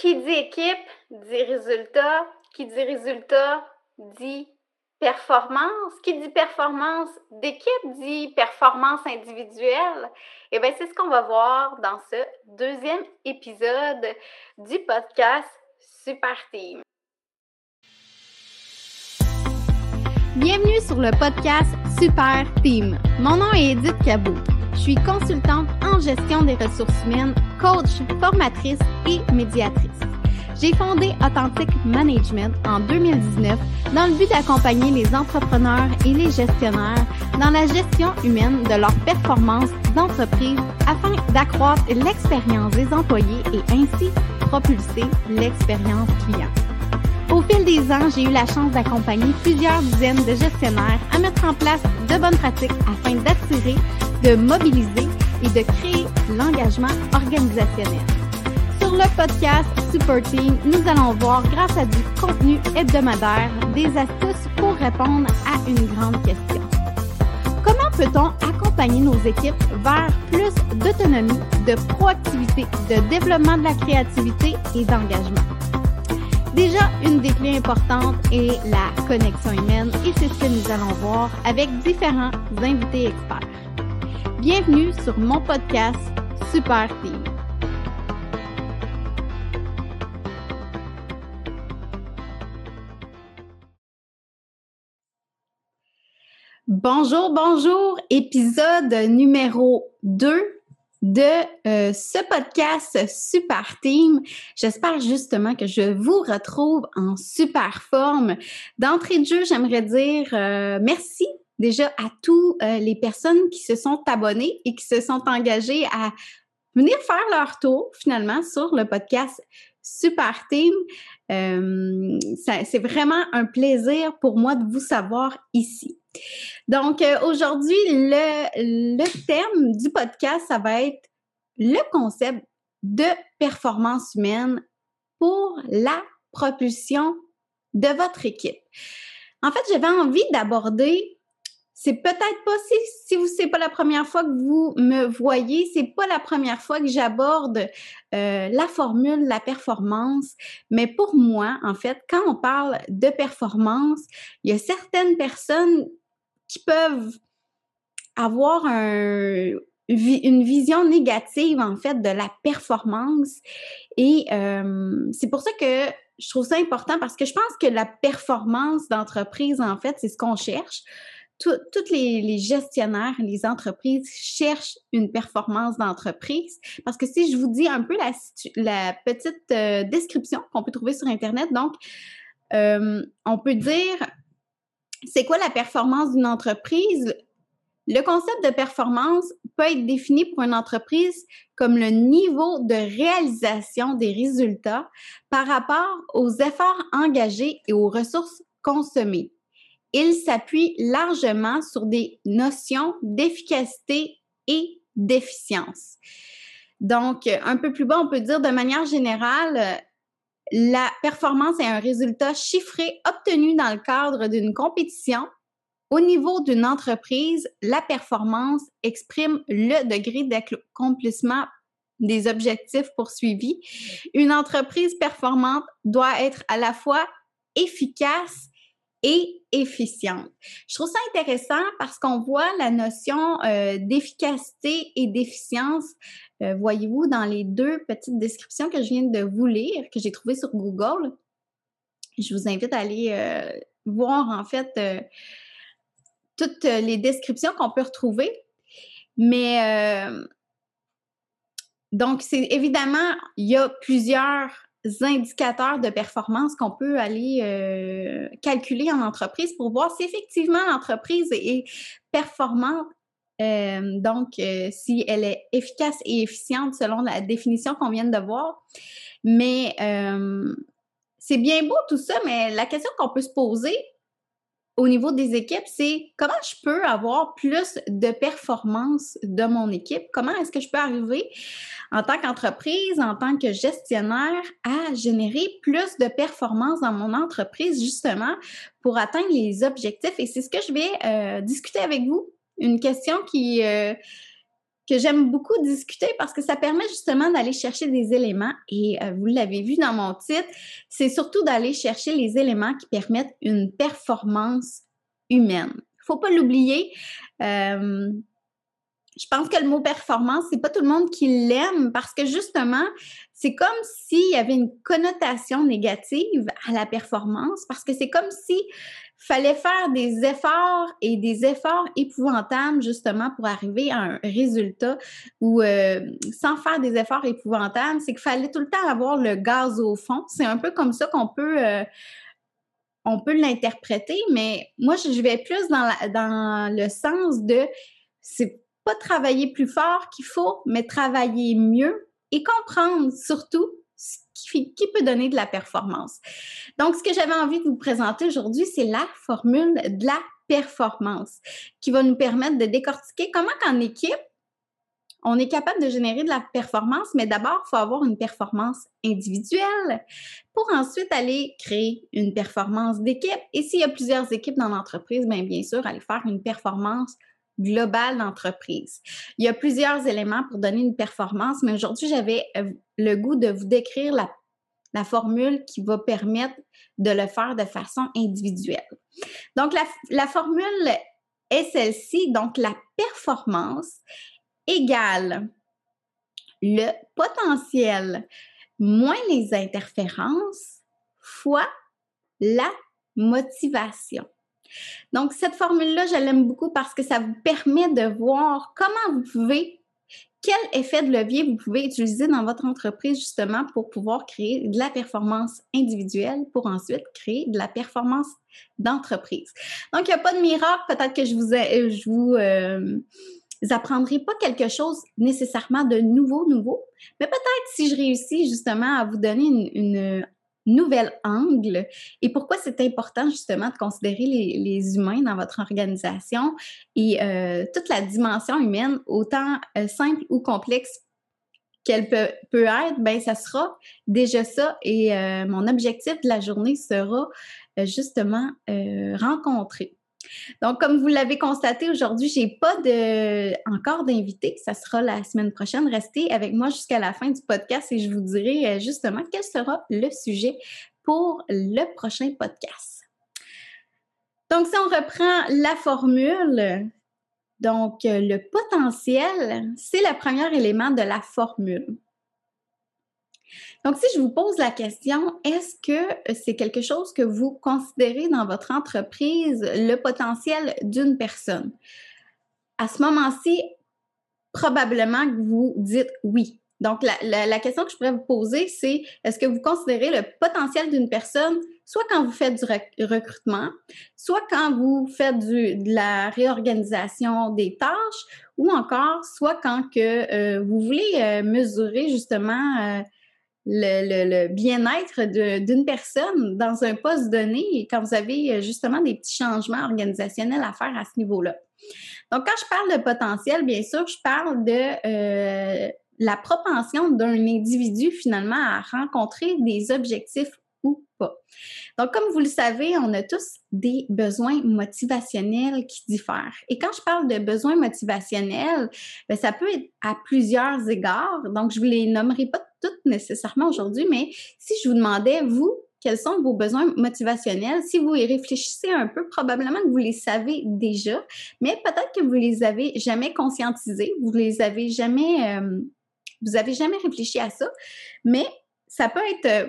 Qui dit équipe dit résultat. Qui dit résultat dit performance. Qui dit performance d'équipe dit performance individuelle. Et bien, c'est ce qu'on va voir dans ce deuxième épisode du podcast Super Team. Bienvenue sur le podcast Super Team. Mon nom est Edith Cabot. Je suis consultante en gestion des ressources humaines, coach, formatrice et médiatrice. J'ai fondé Authentic Management en 2019 dans le but d'accompagner les entrepreneurs et les gestionnaires dans la gestion humaine de leur performance d'entreprise afin d'accroître l'expérience des employés et ainsi propulser l'expérience client. Au fil des ans, j'ai eu la chance d'accompagner plusieurs dizaines de gestionnaires à mettre en place de bonnes pratiques afin d'attirer, de mobiliser et de créer l'engagement organisationnel. Sur le podcast Super Team, nous allons voir, grâce à du contenu hebdomadaire, des astuces pour répondre à une grande question. Comment peut-on accompagner nos équipes vers plus d'autonomie, de proactivité, de développement de la créativité et d'engagement? Déjà, une des clés importantes est la connexion humaine et c'est ce que nous allons voir avec différents invités experts. Bienvenue sur mon podcast Super Team. Bonjour, bonjour, épisode numéro 2 de euh, ce podcast Super Team. J'espère justement que je vous retrouve en super forme. D'entrée de jeu, j'aimerais dire euh, merci déjà à tous euh, les personnes qui se sont abonnées et qui se sont engagées à venir faire leur tour finalement sur le podcast Super Team. c'est vraiment un plaisir pour moi de vous savoir ici. Donc, euh, aujourd'hui, le, thème du podcast, ça va être le concept de performance humaine pour la propulsion de votre équipe. En fait, j'avais envie d'aborder, c'est peut-être pas si, si vous c'est pas la première fois que vous me voyez, c'est pas la première fois que j'aborde euh, la formule, la performance, mais pour moi, en fait, quand on parle de performance, il y a certaines personnes qui peuvent avoir une vision négative, en fait, de la performance. Et euh, c'est pour ça que je trouve ça important parce que je pense que la performance d'entreprise, en fait, c'est ce qu'on cherche. Toutes les, gestionnaires, les entreprises cherchent une performance d'entreprise. Parce que si je vous dis un peu la, petite euh, description qu'on peut trouver sur Internet, donc, euh, on peut dire c'est quoi la performance d'une entreprise? Le concept de performance peut être défini pour une entreprise comme le niveau de réalisation des résultats par rapport aux efforts engagés et aux ressources consommées. Il s'appuie largement sur des notions d'efficacité et d'efficience. Donc, un peu plus bas, on peut dire de manière générale, la performance est un résultat chiffré obtenu dans le cadre d'une compétition. Au niveau d'une entreprise, la performance exprime le degré d'accomplissement des objectifs poursuivis. Une entreprise performante doit être à la fois efficace et efficiente. Je trouve ça intéressant parce qu'on voit la notion euh, d'efficacité et d'efficience, euh, voyez-vous, dans les deux petites descriptions que je viens de vous lire, que j'ai trouvées sur Google. Je vous invite à aller euh, voir en fait toutes les descriptions qu'on peut retrouver. Mais donc, c'est évidemment, il y a plusieurs indicateurs de performance qu'on peut aller euh, calculer en entreprise pour voir si effectivement l'entreprise est performante, euh, donc euh, si elle est efficace et efficiente selon la définition qu'on vient de voir. Mais c'est bien beau tout ça, mais la question qu'on peut se poser, au niveau des équipes, c'est comment je peux avoir plus de performance de mon équipe? Comment est-ce que je peux arriver en tant qu'entreprise, en tant que gestionnaire, à générer plus de performance dans mon entreprise, justement, pour atteindre les objectifs? Et c'est ce que je vais euh, discuter avec vous. Une question qui, euh, que j'aime beaucoup discuter parce que ça permet justement d'aller chercher des éléments et euh, vous l'avez vu dans mon titre, c'est surtout d'aller chercher les éléments qui permettent une performance humaine. Faut pas l'oublier. Euh, je pense que le mot performance, c'est pas tout le monde qui l'aime parce que justement, c'est comme s'il y avait une connotation négative à la performance parce que c'est comme si fallait faire des efforts et des efforts épouvantables justement pour arriver à un résultat ou euh, sans faire des efforts épouvantables, c'est qu'il fallait tout le temps avoir le gaz au fond. C'est un peu comme ça qu'on peut euh, on peut l'interpréter, mais moi je vais plus dans, dans le sens de c'est pas travailler plus fort qu'il faut, mais travailler mieux et comprendre surtout qui, peut donner de la performance. Donc, ce que j'avais envie de vous présenter aujourd'hui, c'est la formule de la performance qui va nous permettre de décortiquer comment qu'en équipe, on est capable de générer de la performance, mais d'abord, il faut avoir une performance individuelle pour ensuite aller créer une performance d'équipe. Et s'il y a plusieurs équipes dans l'entreprise, bien, bien sûr, aller faire une performance globale d'entreprise. Il y a plusieurs éléments pour donner une performance, mais aujourd'hui, j'avais euh, le goût de vous décrire la, formule qui va permettre de le faire de façon individuelle. Donc, la, la formule est celle-ci, donc la performance égale le potentiel moins les interférences fois la motivation. Donc, cette formule-là, je l'aime beaucoup parce que ça vous permet de voir comment vous pouvez, quel effet de levier vous pouvez utiliser dans votre entreprise justement pour pouvoir créer de la performance individuelle pour ensuite créer de la performance d'entreprise. Donc, il n'y a pas de miracle. Peut-être que je vous, je vous euh, apprendrai pas quelque chose nécessairement de nouveau, nouveau, mais peut-être si je réussis justement à vous donner une nouvel angle. Et pourquoi c'est important justement de considérer les, humains dans votre organisation et euh, toute la dimension humaine, autant euh, simple ou complexe qu'elle peut, peut, être, ben ça sera déjà ça. Et euh, mon objectif de la journée sera justement rencontrer donc, comme vous l'avez constaté aujourd'hui, j'ai pas encore d'invités. Ça sera la semaine prochaine. Restez avec moi jusqu'à la fin du podcast et je vous dirai euh, justement quel sera le sujet pour le prochain podcast. Donc, si on reprend la formule, donc euh, le potentiel, c'est le premier élément de la formule. Donc, si je vous pose la question, est-ce que c'est quelque chose que vous considérez dans votre entreprise, le potentiel d'une personne? À ce moment-ci, probablement que vous dites oui. Donc, la, question que je pourrais vous poser, c'est est-ce que vous considérez le potentiel d'une personne, soit quand vous faites du recrutement, soit quand vous faites de la réorganisation des tâches, ou encore soit quand euh, vous voulez euh, mesurer justement euh, le, bien-être d'une personne dans un poste donné quand vous avez euh, justement des petits changements organisationnels à faire à ce niveau-là. Donc, quand je parle de potentiel, bien sûr, je parle de euh, la propension d'un individu finalement à rencontrer des objectifs ou pas. Donc, comme vous le savez, on a tous des besoins motivationnels qui diffèrent. Et quand je parle de besoins motivationnels, ben, ça peut être à plusieurs égards. Donc, je ne vous les nommerai pas toutes nécessairement aujourd'hui, mais si je vous demandais, vous, quels sont vos besoins motivationnels. Si vous y réfléchissez un peu, probablement que vous les savez déjà, mais peut-être que vous les avez jamais conscientisés, vous les avez jamais, euh, vous avez jamais réfléchi à ça. Mais ça peut être euh,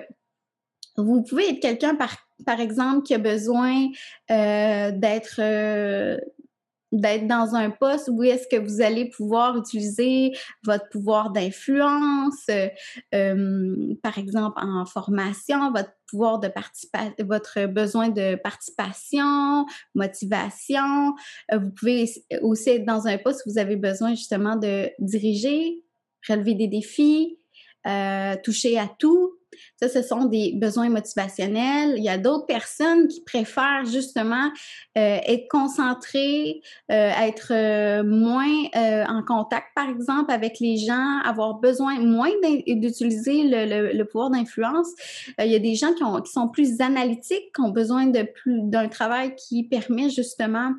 vous pouvez être quelqu'un, par, par exemple, qui a besoin euh, d'être euh, d'être dans un poste où est-ce que vous allez pouvoir utiliser votre pouvoir d'influence, euh, par exemple en formation, votre pouvoir de participation, votre besoin de participation, motivation. vous pouvez aussi être dans un poste où vous avez besoin justement de diriger, relever des défis, toucher à tout, ça, ce sont des besoins motivationnels. Il y a d'autres personnes qui préfèrent justement euh, être concentrées, euh, être euh, moins en contact, par exemple, avec les gens, avoir besoin moins d'utiliser le, pouvoir d'influence. il y a des gens qui, ont, qui sont plus analytiques, qui ont besoin d'un travail qui permet justement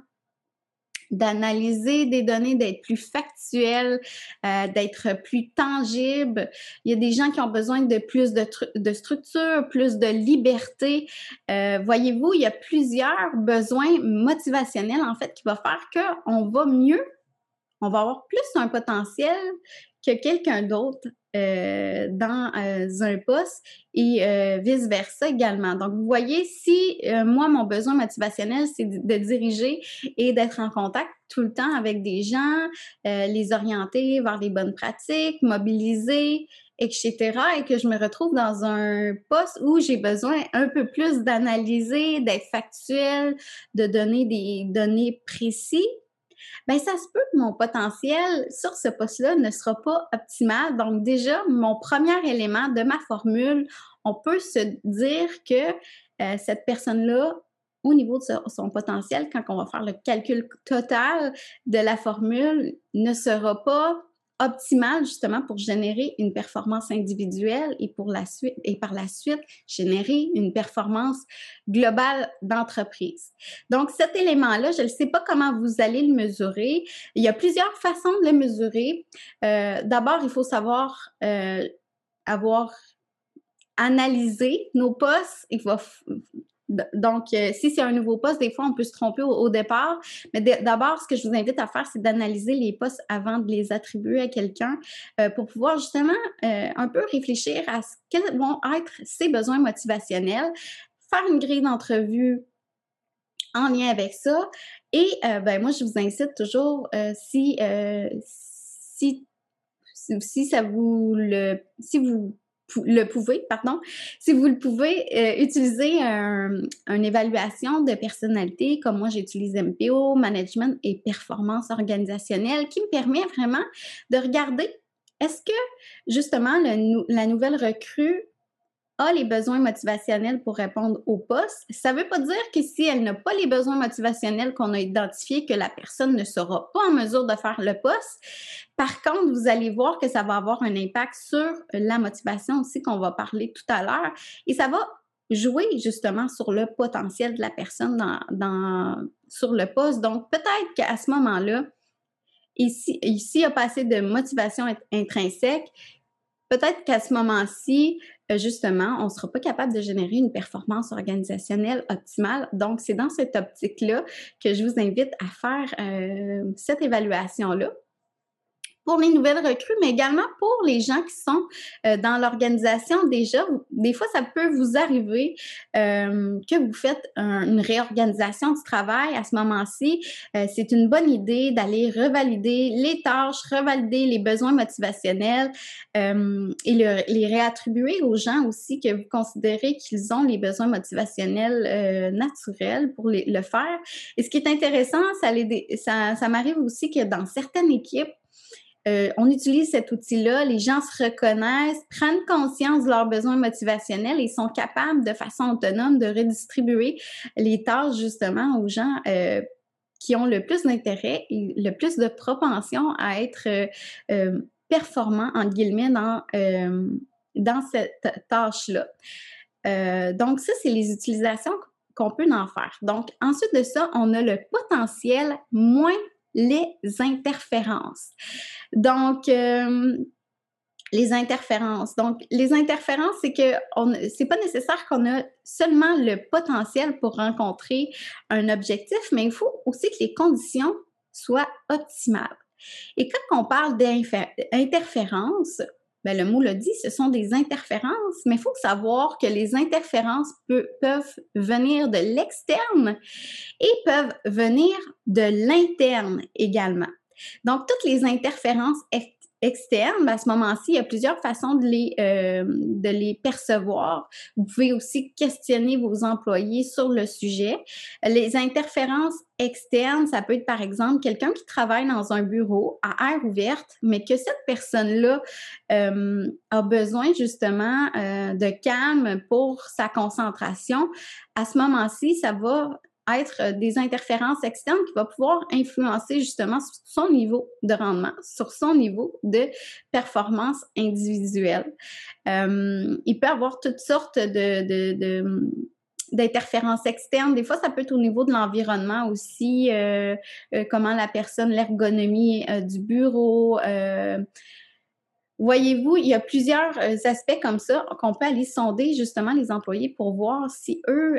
d'analyser des données, d'être plus factuel, euh, d'être plus tangible. Il y a des gens qui ont besoin de plus de, de structure, plus de liberté. Euh, voyez-vous, il y a plusieurs besoins motivationnels en fait qui vont faire qu'on va mieux, on va avoir plus un potentiel que quelqu'un d'autre euh, dans euh, un poste et euh, vice-versa également. Donc, vous voyez, si moi, mon besoin motivationnel, c'est de, diriger et d'être en contact tout le temps avec des gens, les orienter vers les bonnes pratiques, mobiliser, etc., et que je me retrouve dans un poste où j'ai besoin un peu plus d'analyser, d'être factuel, de donner des données précises, ben ça se peut que mon potentiel sur ce poste-là ne sera pas optimal. Donc déjà, mon premier élément de ma formule, on peut se dire que euh, cette personne-là, au niveau de son potentiel, quand on va faire le calcul total de la formule, ne sera pas optimale justement pour générer une performance individuelle et par la suite générer une performance globale d'entreprise. Donc cet élément-là, je ne sais pas comment vous allez le mesurer. Il y a plusieurs façons de le mesurer. Euh, d'abord, il faut savoir euh, avoir analysé nos postes. Il faut donc, euh, si c'est un nouveau poste, des fois, on peut se tromper au, départ. Mais d'abord, ce que je vous invite à faire, c'est d'analyser les postes avant de les attribuer à quelqu'un euh, pour pouvoir justement euh, un peu réfléchir à ce quels vont être ses besoins motivationnels, faire une grille d'entrevue en lien avec ça. Et ben moi, je vous incite toujours, si, si, si ça vous le, si vous le pouvez, pardon, si vous le pouvez, euh, utiliser une évaluation de personnalité, comme moi j'utilise MPO, Management et Performance organisationnelle, qui me permet vraiment de regarder est-ce que justement la nouvelle recrue a les besoins motivationnels pour répondre au poste. Ça ne veut pas dire que si elle n'a pas les besoins motivationnels qu'on a identifiés, que la personne ne sera pas en mesure de faire le poste. Par contre, vous allez voir que ça va avoir un impact sur la motivation aussi qu'on va parler tout à l'heure. Et ça va jouer justement sur le potentiel de la personne dans, sur le poste. Donc, peut-être qu'à ce moment-là, ici, ici, il a de motivation intrinsèque, peut-être qu'à ce moment-ci, justement, on ne sera pas capable de générer une performance organisationnelle optimale. Donc, c'est dans cette optique-là que je vous invite à faire euh, cette évaluation-là pour les nouvelles recrues, mais également pour les gens qui sont euh, dans l'organisation déjà. Des fois, ça peut vous arriver euh, que vous faites une réorganisation du travail à ce moment-ci. Euh, c'est une bonne idée d'aller revalider les tâches, revalider les besoins motivationnels et les réattribuer aux gens aussi que vous considérez qu'ils ont les besoins motivationnels naturels pour le faire. Et ce qui est intéressant, ça, m'arrive aussi que dans certaines équipes, euh, on utilise cet outil-là, les gens se reconnaissent, prennent conscience de leurs besoins motivationnels et sont capables de façon autonome de redistribuer les tâches justement aux gens euh, qui ont le plus d'intérêt et le plus de propension à être euh, performants, entre guillemets, dans, dans cette tâche-là. donc, ça, c'est les utilisations qu'on peut en faire. Donc, ensuite de ça, on a le potentiel moins les interférences. Donc, euh, les interférences. Donc, les interférences, c'est que c'est pas nécessaire qu'on a seulement le potentiel pour rencontrer un objectif, mais il faut aussi que les conditions soient optimales. Et quand on parle d'interférences, ben, le mot le dit, ce sont des interférences, mais il faut savoir que les interférences peuvent venir de l'externe et peuvent venir de l'interne également. Donc, toutes les interférences externes, ben, à ce moment-ci, il y a plusieurs façons de les, euh, de les percevoir. Vous pouvez aussi questionner vos employés sur le sujet. Les interférences externes, ça peut être par exemple quelqu'un qui travaille dans un bureau à air ouverte, mais que cette personne-là euh, a besoin justement euh, de calme pour sa concentration. À ce moment-ci, ça va être euh, des interférences externes qui vont pouvoir influencer justement son niveau de rendement, sur son niveau de performance individuelle. Euh, il peut avoir toutes sortes de, de, d'interférences externes. Des fois, ça peut être au niveau de l'environnement aussi, euh, comment la personne, l'ergonomie du bureau. Voyez-vous, il y a plusieurs aspects comme ça qu'on peut aller sonder justement les employés pour voir si eux,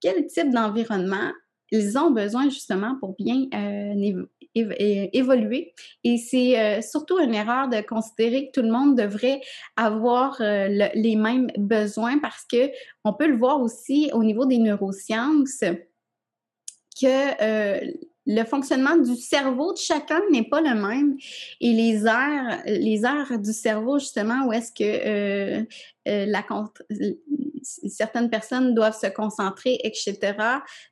quel type d'environnement ils ont besoin justement pour bien évoluer. Et c'est surtout une erreur de considérer que tout le monde devrait avoir les mêmes besoins parce que on peut le voir aussi au niveau des neurosciences que le fonctionnement du cerveau de chacun n'est pas le même et les aires, du cerveau justement où est-ce que la certaines personnes doivent se concentrer, etc.,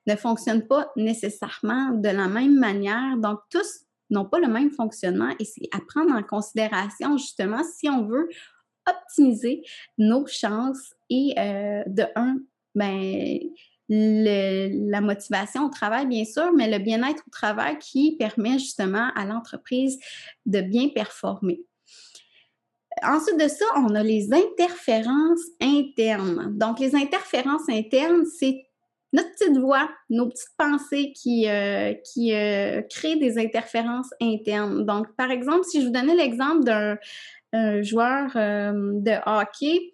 ne fonctionnent pas nécessairement de la même manière. Donc, tous n'ont pas le même fonctionnement et c'est à prendre en considération justement si on veut optimiser nos chances et euh, de un, ben, la motivation au travail, bien sûr, mais le bien-être au travail qui permet justement à l'entreprise de bien performer. Ensuite de ça, on a les interférences internes. Donc, les interférences internes, c'est notre petite voix, nos petites pensées qui, euh, qui euh, créent des interférences internes. Donc, par exemple, si je vous donnais l'exemple d'un joueur euh, de hockey,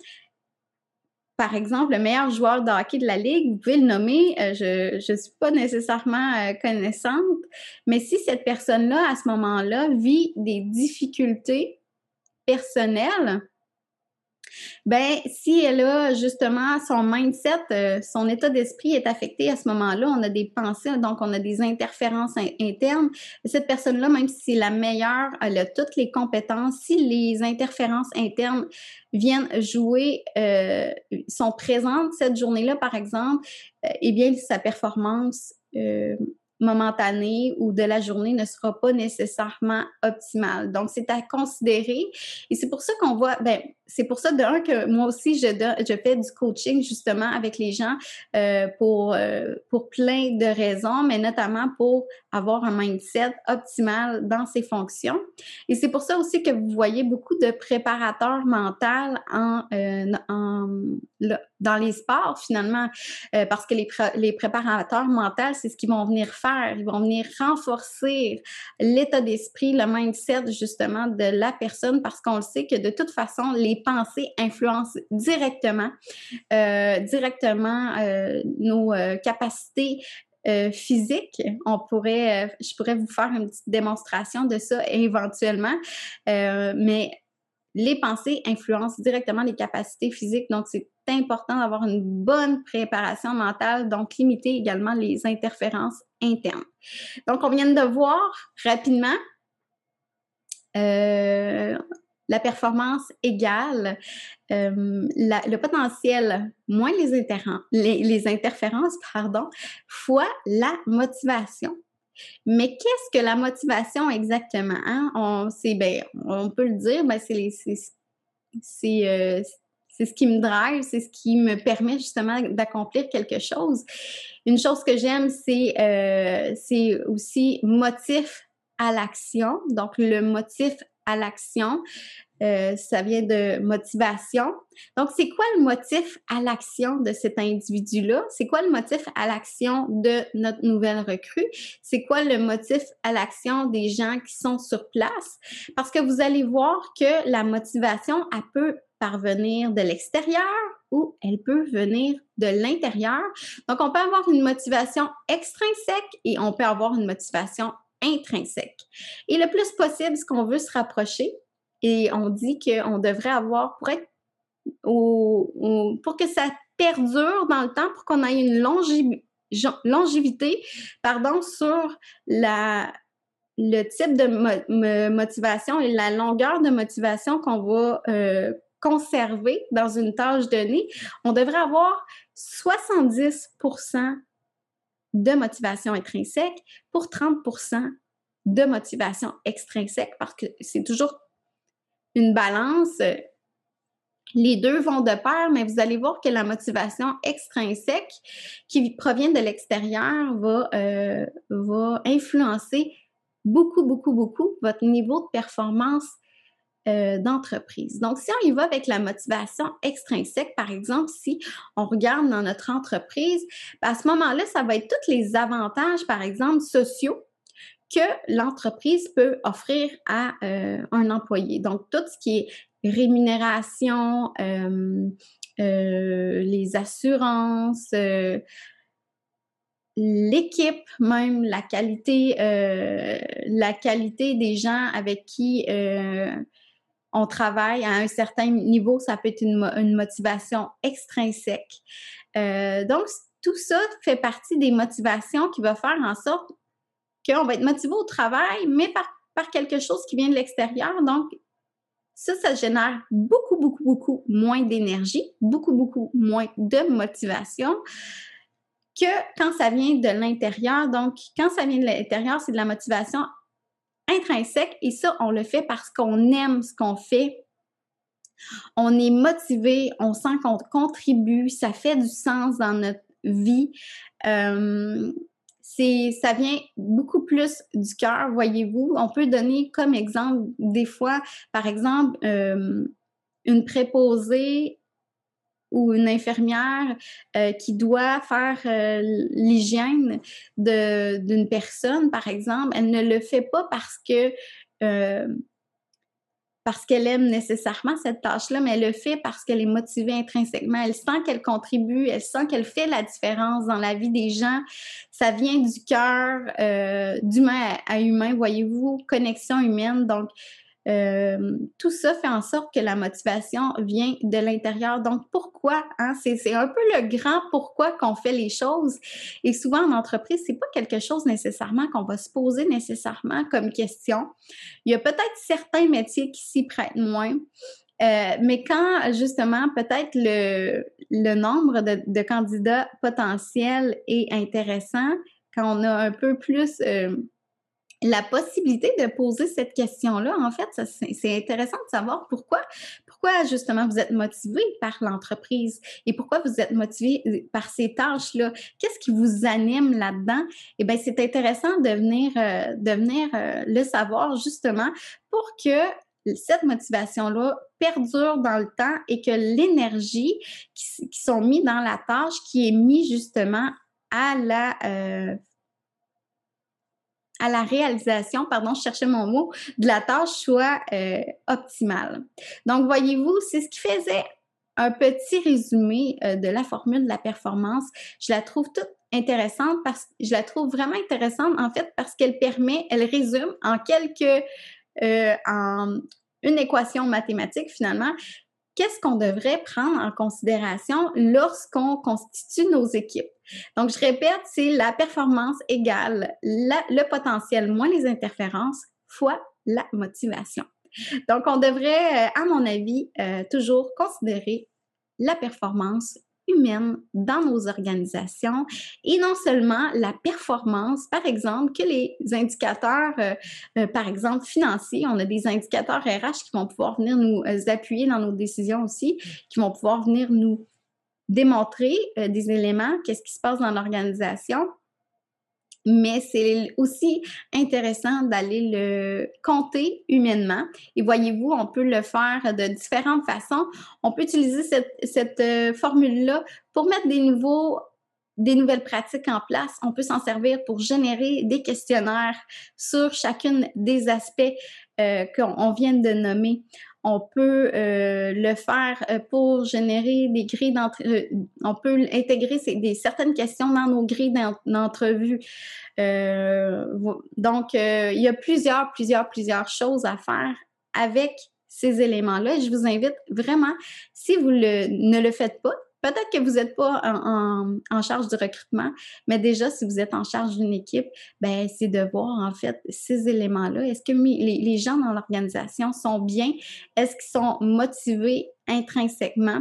par exemple, le meilleur joueur de hockey de la ligue, vous pouvez le nommer, je ne suis pas nécessairement connaissante, mais si cette personne-là, à ce moment-là, vit des difficultés personnel, ben si elle a justement son mindset, euh, son état d'esprit est affecté à ce moment-là, on a des pensées, donc on a des interférences internes. Cette personne-là, même si c'est la meilleure, elle a toutes les compétences. Si les interférences internes viennent jouer, euh, sont présentes cette journée-là, par exemple, euh, eh bien sa performance momentanée ou de la journée ne sera pas nécessairement optimale. Donc, c'est à considérer. Et c'est pour ça qu'on voit, ben, c'est pour ça d'un que moi aussi, je, je fais du coaching justement avec les gens euh, pour, euh, pour plein de raisons, mais notamment pour avoir un mindset optimal dans ses fonctions. Et c'est pour ça aussi que vous voyez beaucoup de préparateurs mentaux en, euh, dans les sports finalement, parce que les, les préparateurs mentaux, c'est ce qu'ils vont venir faire. Ils vont venir renforcer l'état d'esprit, le mindset justement de la personne, parce qu'on le sait que de toute façon, les pensées influencent directement, euh, directement euh, nos euh, capacités physiques. On pourrait, je pourrais vous faire une petite démonstration de ça éventuellement, mais les pensées influencent directement les capacités physiques, donc c'est important d'avoir une bonne préparation mentale, donc limiter également les interférences internes. Donc, on vient de voir rapidement la performance égale euh, le potentiel moins les, les, interférences, pardon, fois la motivation. Mais qu'est-ce que la motivation exactement? Hein? On, ben, on peut le dire, ben, c'est euh, c'est ce qui me drive, c'est ce qui me permet justement d'accomplir quelque chose. Une chose que j'aime, c'est euh, aussi motif à l'action. Donc, le motif à l'action. Euh, ça vient de motivation. Donc, c'est quoi le motif à l'action de cet individu-là? C'est quoi le motif à l'action de notre nouvelle recrue? C'est quoi le motif à l'action des gens qui sont sur place? Parce que vous allez voir que la motivation, elle peut parvenir de l'extérieur ou elle peut venir de l'intérieur. Donc, on peut avoir une motivation extrinsèque et on peut avoir une motivation intrinsèque. Et le plus possible, ce qu'on veut se rapprocher, et on dit qu'on devrait avoir, pour être au, pour que ça perdure dans le temps, pour qu'on ait une longévité, pardon, sur la, le type de motivation et la longueur de motivation qu'on va euh, conserver dans une tâche donnée, on devrait avoir 70% de motivation intrinsèque pour 30% de motivation extrinsèque parce que c'est toujours une balance. Les deux vont de pair, mais vous allez voir que la motivation extrinsèque qui provient de l'extérieur va, euh, va influencer beaucoup, beaucoup, beaucoup votre niveau de performance euh, d'entreprise. Donc, si on y va avec la motivation extrinsèque, par exemple, si on regarde dans notre entreprise, ben, à ce moment-là, ça va être tous les avantages, par exemple, sociaux que l'entreprise peut offrir à euh, un employé. Donc, tout ce qui est rémunération, euh, les assurances, l'équipe même, la qualité, la qualité des gens avec qui on travaille à un certain niveau, ça peut être une, motivation extrinsèque. Euh, donc, tout ça fait partie des motivations qui vont faire en sorte qu'on va être motivé au travail, mais par, par quelque chose qui vient de l'extérieur. Donc, ça, ça génère beaucoup, beaucoup, beaucoup moins d'énergie, beaucoup, beaucoup moins de motivation que quand ça vient de l'intérieur. Donc, quand ça vient de l'intérieur, c'est de la motivation intrinsèque et ça, on le fait parce qu'on aime ce qu'on fait. On est motivé, on sent qu'on contribue, ça fait du sens dans notre vie. Euh, ça vient beaucoup plus du cœur, voyez-vous. On peut donner comme exemple des fois, par exemple, euh, une préposée ou une infirmière euh, qui doit faire euh, l'hygiène d'une personne, par exemple, elle ne le fait pas parce que euh, parce qu'elle aime nécessairement cette tâche-là, mais elle le fait parce qu'elle est motivée intrinsèquement. Elle sent qu'elle contribue, elle sent qu'elle fait la différence dans la vie des gens. Ça vient du cœur, d'humain à, à, humain, voyez-vous, connexion humaine. Donc, euh, tout ça fait en sorte que la motivation vient de l'intérieur. Donc, pourquoi? Hein? C'est un peu le grand pourquoi qu'on fait les choses. Et souvent, en entreprise, c'est pas quelque chose nécessairement qu'on va se poser nécessairement comme question. Il y a peut-être certains métiers qui s'y prêtent moins. Euh, mais quand justement peut-être le, nombre de, de, candidats potentiels est intéressant, quand on a un peu plus euh, la possibilité de poser cette question-là, en fait, c'est intéressant de savoir pourquoi, pourquoi justement vous êtes motivé par l'entreprise et pourquoi vous êtes motivé euh, par ces tâches-là. Qu'est-ce qui vous anime là-dedans? Eh bien, c'est intéressant de venir, euh, de venir euh, le savoir justement pour que cette motivation-là perdure dans le temps et que l'énergie qui, qui, sont mis dans la tâche, qui est mis justement à la à la réalisation, pardon, je cherchais mon mot, de la tâche soit euh, optimale. Donc, voyez-vous, c'est ce qui faisait un petit résumé euh, de la formule de la performance. Je la trouve toute intéressante parce je la trouve vraiment intéressante en fait parce qu'elle permet, elle résume en quelques, euh, en une équation mathématique finalement, qu'est-ce qu'on devrait prendre en considération lorsqu'on constitue nos équipes? Donc, je répète, c'est la performance égale le potentiel moins les interférences fois la motivation. Donc, on devrait, euh, à mon avis, euh, toujours considérer la performance humaine dans nos organisations. Et non seulement la performance, par exemple, que les indicateurs, euh, par exemple, financiers, on a des indicateurs RH qui vont pouvoir venir nous appuyer dans nos décisions aussi, qui vont pouvoir venir nous démontrer euh, des éléments, qu'est-ce qui se passe dans l'organisation, mais c'est aussi intéressant d'aller le compter humainement. Et voyez-vous, on peut le faire de différentes façons. On peut utiliser cette, euh, formule-là pour mettre des nouveaux des nouvelles pratiques en place. On peut s'en servir pour générer des questionnaires sur chacune des aspects euh, qu'on vient de nommer. On peut euh, le faire euh, pour générer des grilles d'entrevue. on peut intégrer certaines questions dans nos grilles d'entrevue. donc, il y a plusieurs, plusieurs, plusieurs choses à faire avec ces éléments-là. Je vous invite vraiment, si vous ne le faites pas, Peut-être que vous n'êtes pas en, charge du recrutement, mais déjà, si vous êtes en charge d'une équipe, ben, c'est de voir en fait ces éléments-là. Est-ce que les, gens dans l'organisation sont bien? Est-ce qu'ils sont motivés intrinsèquement?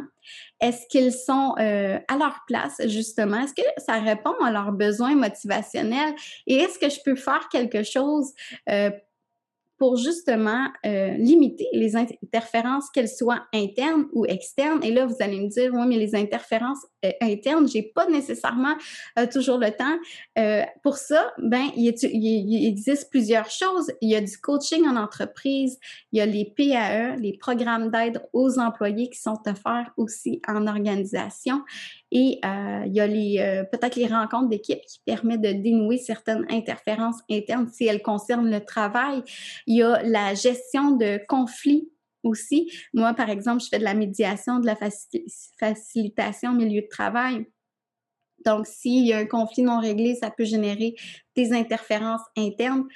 Est-ce qu'ils sont euh, à leur place, justement? Est-ce que ça répond à leurs besoins motivationnels? Et est-ce que je peux faire quelque chose euh, pour justement euh, limiter les interférences, qu'elles soient internes ou externes. Et là, vous allez me dire, oui, mais les interférences euh, internes, j'ai pas nécessairement euh, toujours le temps. pour ça, ben, il, il, existe plusieurs choses. Il y a du coaching en entreprise, il y a les PAE, les programmes d'aide aux employés qui sont offerts aussi en organisation. Et il y a les peut-être les rencontres d'équipe qui permettent de dénouer certaines interférences internes si elles concernent le travail. Il y a la gestion de conflits aussi. Moi, par exemple, je fais de la médiation, de la facilitation au milieu de travail. Donc, s'il y a un conflit non réglé, ça peut générer des interférences internes.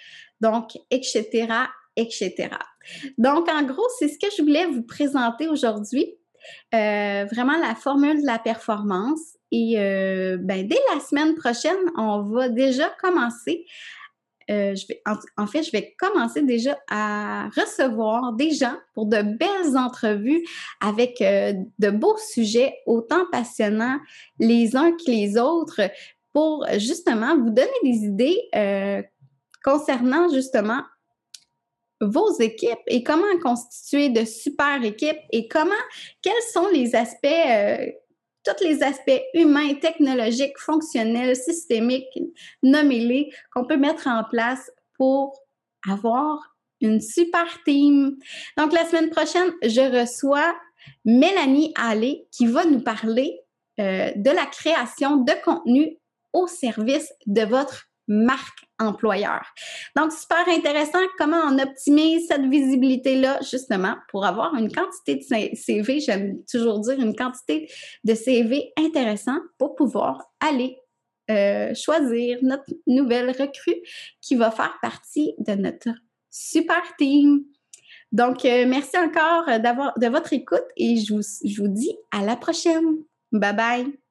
Donc, etc., etc. Donc, en gros, c'est ce que je voulais vous présenter aujourd'hui. Euh, vraiment la formule de la performance. Et euh, ben, dès la semaine prochaine, on va déjà commencer euh, en, fait, je vais commencer déjà à recevoir des gens pour de belles entrevues avec de beaux sujets autant passionnants les uns que les autres pour justement vous donner des idées concernant justement vos équipes et comment constituer de super équipes et comment, quels sont les aspects tous les aspects humains, technologiques, fonctionnels, systémiques, nommez-les, qu'on peut mettre en place pour avoir une super team. Donc, la semaine prochaine, je reçois Mélanie Allé qui va nous parler euh, de la création de contenu au service de votre marque employeur. Donc, super intéressant comment on optimise cette visibilité-là, justement, pour avoir une quantité de CV, j'aime toujours dire une quantité de CV intéressant pour pouvoir aller euh, choisir notre nouvelle recrue qui va faire partie de notre super team. Donc, euh, merci encore d'avoir de votre écoute et je vous, je vous dis à la prochaine. Bye bye.